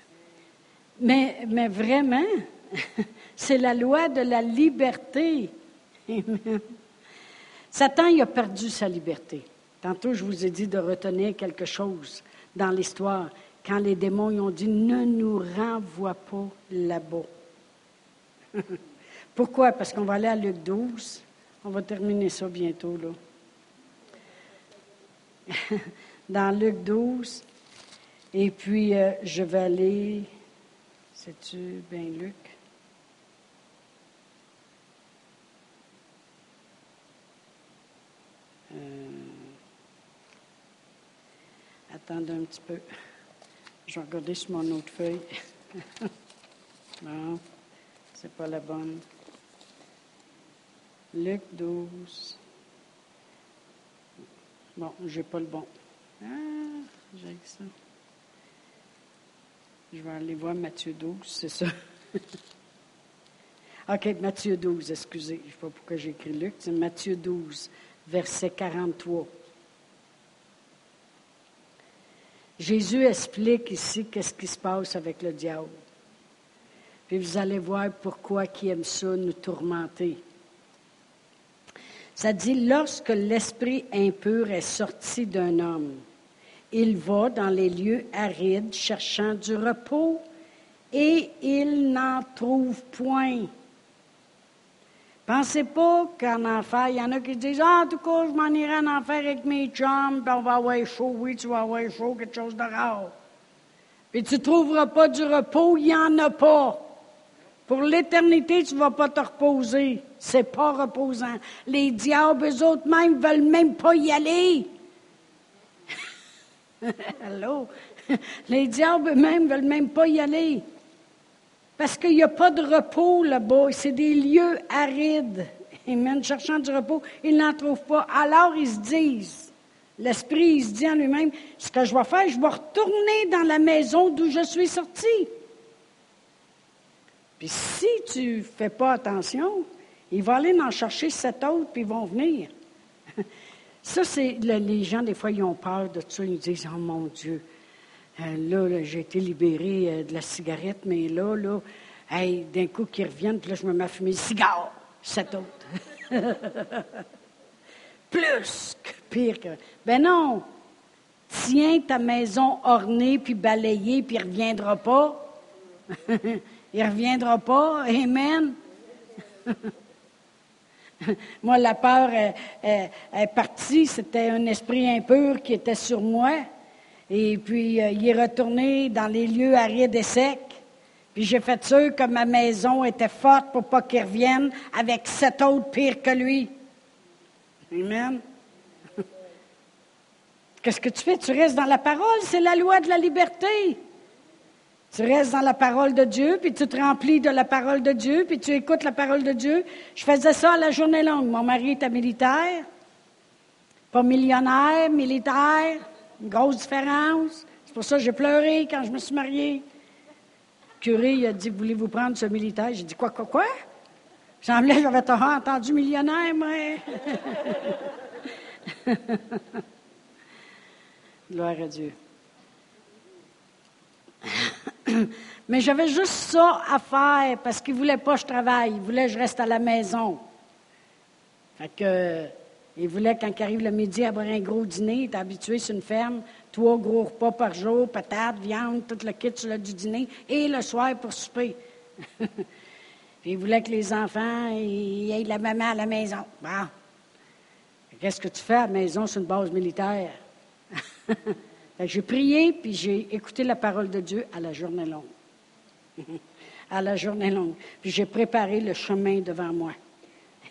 Speaker 1: Mais, mais vraiment, c'est la loi de la liberté. Satan, il a perdu sa liberté. Tantôt, je vous ai dit de retenir quelque chose dans l'histoire. Quand les démons ils ont dit ne nous renvoie pas là-bas. Pourquoi? Parce qu'on va aller à Luc 12. On va terminer ça bientôt, là. Dans Luc 12. Et puis, euh, je vais aller. C'est-tu bien Luc? Euh, attendez un petit peu. Je vais regarder sur mon autre feuille. non, c'est pas la bonne. Luc 12. Bon, j'ai pas le bon. Ah, j'ai ça. Je vais aller voir Matthieu 12, c'est ça. OK, Matthieu 12, excusez. Je ne sais pas pourquoi j'ai écrit Luc. C'est Matthieu 12, verset 43. Jésus explique ici qu'est-ce qui se passe avec le diable. Puis vous allez voir pourquoi qui aime ça nous tourmenter. Ça dit, lorsque l'esprit impur est sorti d'un homme, il va dans les lieux arides cherchant du repos et il n'en trouve point. Pensez pas qu'en enfer, il y en a qui disent Ah, en tout cas, je m'en irai en enfer avec mes chums, puis on va avoir chaud. Oui, tu vas avoir chaud, quelque chose de rare. Puis tu ne trouveras pas du repos, il n'y en a pas. Pour l'éternité, tu ne vas pas te reposer. C'est pas reposant. Les diables, eux autres même, veulent même pas y aller. Allô? Les diables eux-mêmes veulent même pas y aller. Parce qu'il n'y a pas de repos là-bas. C'est des lieux arides. Amen. Cherchant du repos, ils n'en trouvent pas. Alors ils se disent, l'Esprit, il se dit en lui-même, ce que je vais faire, je vais retourner dans la maison d'où je suis sorti. Puis si tu ne fais pas attention, il va aller en chercher sept autres, puis ils vont venir. Ça, c'est les gens, des fois, ils ont peur de ça. Ils disent Oh mon Dieu, euh, là, j'ai été libéré euh, de la cigarette, mais là, là, hey, d'un coup qu'ils reviennent, puis là, je me mets à fumer le cigare, sept autres. Plus que pire que. Ben non! Tiens ta maison ornée, puis balayée, puis il reviendra pas. il reviendra pas. Amen. moi, la peur est, partie. C'était un esprit impur qui était sur moi. Et puis, euh, il est retourné dans les lieux arides et secs. Puis j'ai fait sûr que ma maison était forte pour pas qu'il revienne avec cet autre pire que lui. Amen. Qu'est-ce que tu fais? Tu restes dans la parole? C'est la loi de la liberté. Tu restes dans la parole de Dieu, puis tu te remplis de la parole de Dieu, puis tu écoutes la parole de Dieu. Je faisais ça à la journée longue. Mon mari était militaire, pas millionnaire, militaire, une grosse différence. C'est pour ça que j'ai pleuré quand je me suis mariée. Le curé il a dit Voulez-vous prendre ce militaire? J'ai dit Quoi, quoi, quoi? J'avais entendu millionnaire, moi. Gloire à Dieu. Mais j'avais juste ça à faire parce qu'il ne voulait pas que je travaille. Il voulait que je reste à la maison. Fait que, il voulait, quand il arrive le midi, avoir un gros dîner. Il était habitué sur une ferme, trois gros repas par jour, patates, viande, tout le kit du dîner, et le soir pour souper. Il voulait que les enfants aient la maman à la maison. Bon. Qu'est-ce que tu fais à la maison sur une base militaire? J'ai prié, puis j'ai écouté la parole de Dieu à la journée longue. à la journée longue. Puis j'ai préparé le chemin devant moi.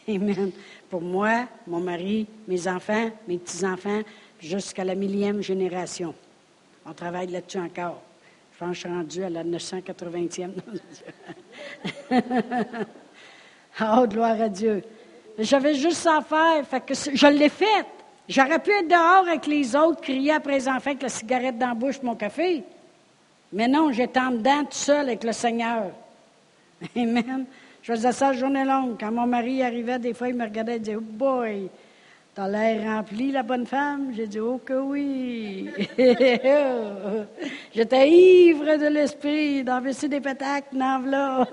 Speaker 1: Amen. Pour moi, mon mari, mes enfants, mes petits-enfants, jusqu'à la millième génération. On travaille là-dessus encore. Je pense que je suis rendu à la 980e. oh, gloire à Dieu. J'avais juste ça à faire. Fait que je l'ai fait. J'aurais pu être dehors avec les autres, crier après les enfants avec la cigarette dans la bouche, mon café. Mais non, j'étais en dedans tout seul avec le Seigneur. Amen. Je faisais ça journée longue. Quand mon mari arrivait, des fois, il me regardait et disait Oh boy, t'as l'air rempli, la bonne femme J'ai dit Oh que oui. J'étais ivre de l'esprit, d'envesser des pétacles, dans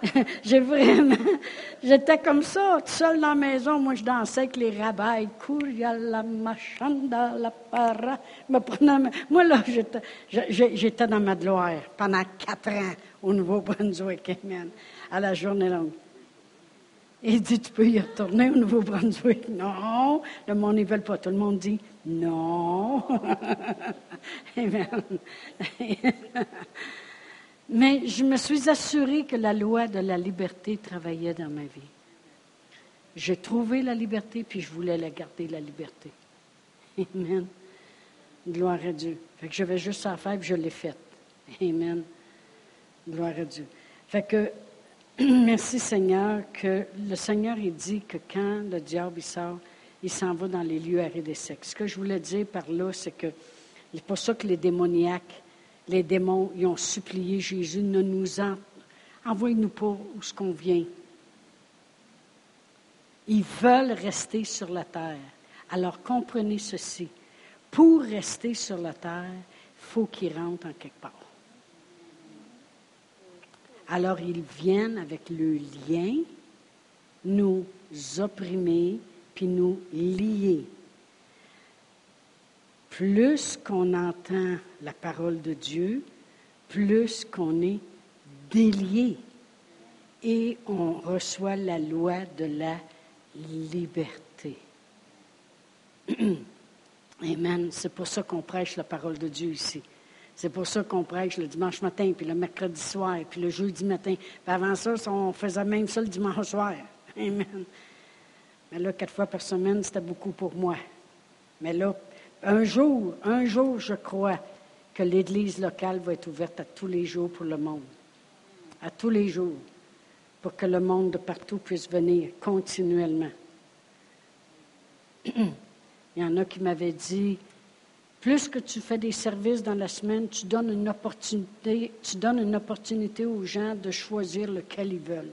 Speaker 1: j'ai vraiment, j'étais comme ça, tout seul dans la maison. Moi, je dansais avec les rabailles. la machanda, la para. Moi, là, j'étais, dans ma gloire pendant quatre ans au Nouveau-Brunswick, à la journée longue. Il dit, tu peux y retourner au Nouveau-Brunswick. Non. Le monde, ils veulent pas. Tout le monde dit, non. Amen. Mais je me suis assurée que la loi de la liberté travaillait dans ma vie. J'ai trouvé la liberté, puis je voulais la garder, la liberté. Amen. Gloire à Dieu. Fait que j'avais juste à faire, puis je l'ai faite. Amen. Gloire à Dieu. Fait que, merci Seigneur, que le Seigneur, il dit que quand le diable, sort, il s'en va dans les lieux arides et secs. Ce que je voulais dire par là, c'est que c'est pas ça que les démoniaques les démons, ils ont supplié Jésus, ne nous en... envoie-nous pas où ce qu'on vient. Ils veulent rester sur la terre. Alors comprenez ceci. Pour rester sur la terre, il faut qu'ils rentrent en quelque part. Alors ils viennent avec le lien, nous opprimer, puis nous lier plus qu'on entend la parole de Dieu, plus qu'on est délié. et on reçoit la loi de la liberté. Amen. C'est pour ça qu'on prêche la parole de Dieu ici. C'est pour ça qu'on prêche le dimanche matin, puis le mercredi soir, puis le jeudi matin. Avant ça, on faisait même ça le dimanche soir. Amen. Mais là, quatre fois par semaine, c'était beaucoup pour moi. Mais là, un jour, un jour, je crois que l'Église locale va être ouverte à tous les jours pour le monde. À tous les jours. Pour que le monde de partout puisse venir continuellement. Il y en a qui m'avaient dit, plus que tu fais des services dans la semaine, tu donnes une opportunité, tu donnes une opportunité aux gens de choisir lequel ils veulent.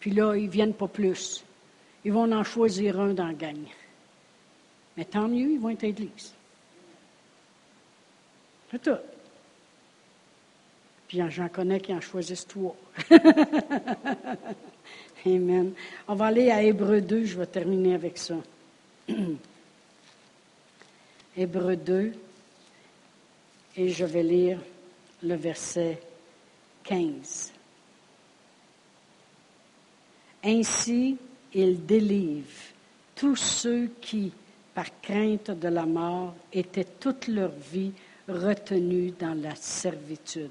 Speaker 1: Puis là, ils ne viennent pas plus. Ils vont en choisir un dans la. Mais tant mieux, ils vont être à l'église. C'est tout. Puis j'en connais qui en choisissent trois. Amen. On va aller à Hébreu 2, je vais terminer avec ça. Hébreu 2, et je vais lire le verset 15. Ainsi, il délivre tous ceux qui, par crainte de la mort, étaient toute leur vie retenus dans la servitude.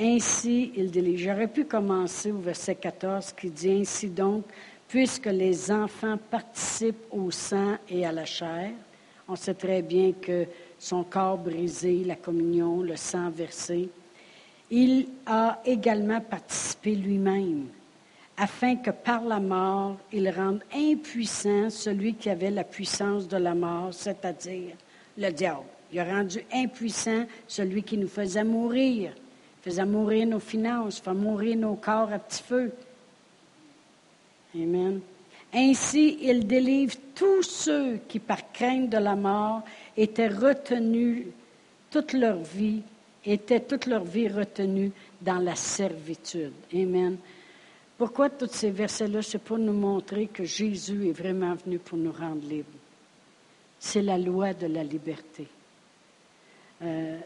Speaker 1: Ainsi, il. J'aurais pu commencer au verset 14 qui dit Ainsi donc, puisque les enfants participent au sang et à la chair, on sait très bien que son corps brisé, la communion, le sang versé, il a également participé lui-même afin que par la mort, il rende impuissant celui qui avait la puissance de la mort, c'est-à-dire le diable. Il a rendu impuissant celui qui nous faisait mourir, faisait mourir nos finances, faisait mourir nos corps à petit feu. Amen. Ainsi, il délivre tous ceux qui, par crainte de la mort, étaient retenus toute leur vie, étaient toute leur vie retenus dans la servitude. Amen. Pourquoi tous ces versets-là? C'est pour nous montrer que Jésus est vraiment venu pour nous rendre libres? C'est la loi de la liberté. Euh,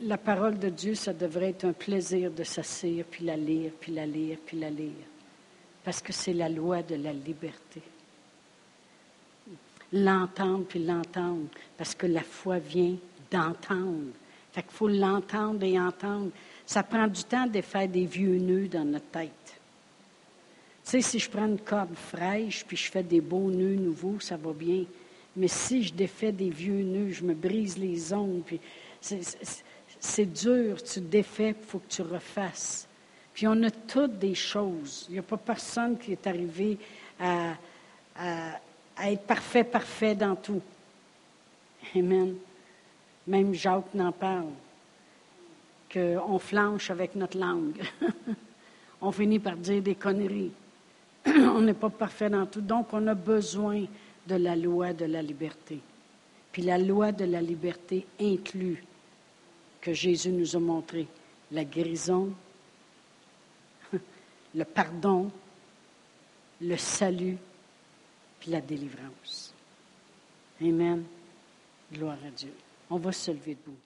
Speaker 1: la parole de Dieu, ça devrait être un plaisir de s'asseoir, puis la lire, puis la lire, puis la lire. Parce que c'est la loi de la liberté. L'entendre, puis l'entendre. Parce que la foi vient d'entendre. Fait qu'il faut l'entendre et entendre. Ça prend du temps de faire des vieux nœuds dans notre tête. Tu sais, si je prends une corde fraîche puis je fais des beaux nœuds nouveaux, ça va bien. Mais si je défais des vieux nœuds, je me brise les ongles, dur, tu défais, il faut que tu refasses. Puis on a toutes des choses. Il n'y a pas personne qui est arrivé à, à être parfait, parfait dans tout. Amen. Même Jacques n'en parle qu'on flanche avec notre langue. on finit par dire des conneries. on n'est pas parfait dans tout. Donc, on a besoin de la loi de la liberté. Puis la loi de la liberté inclut que Jésus nous a montré la guérison, le pardon, le salut, puis la délivrance. Amen. Gloire à Dieu. On va se lever debout.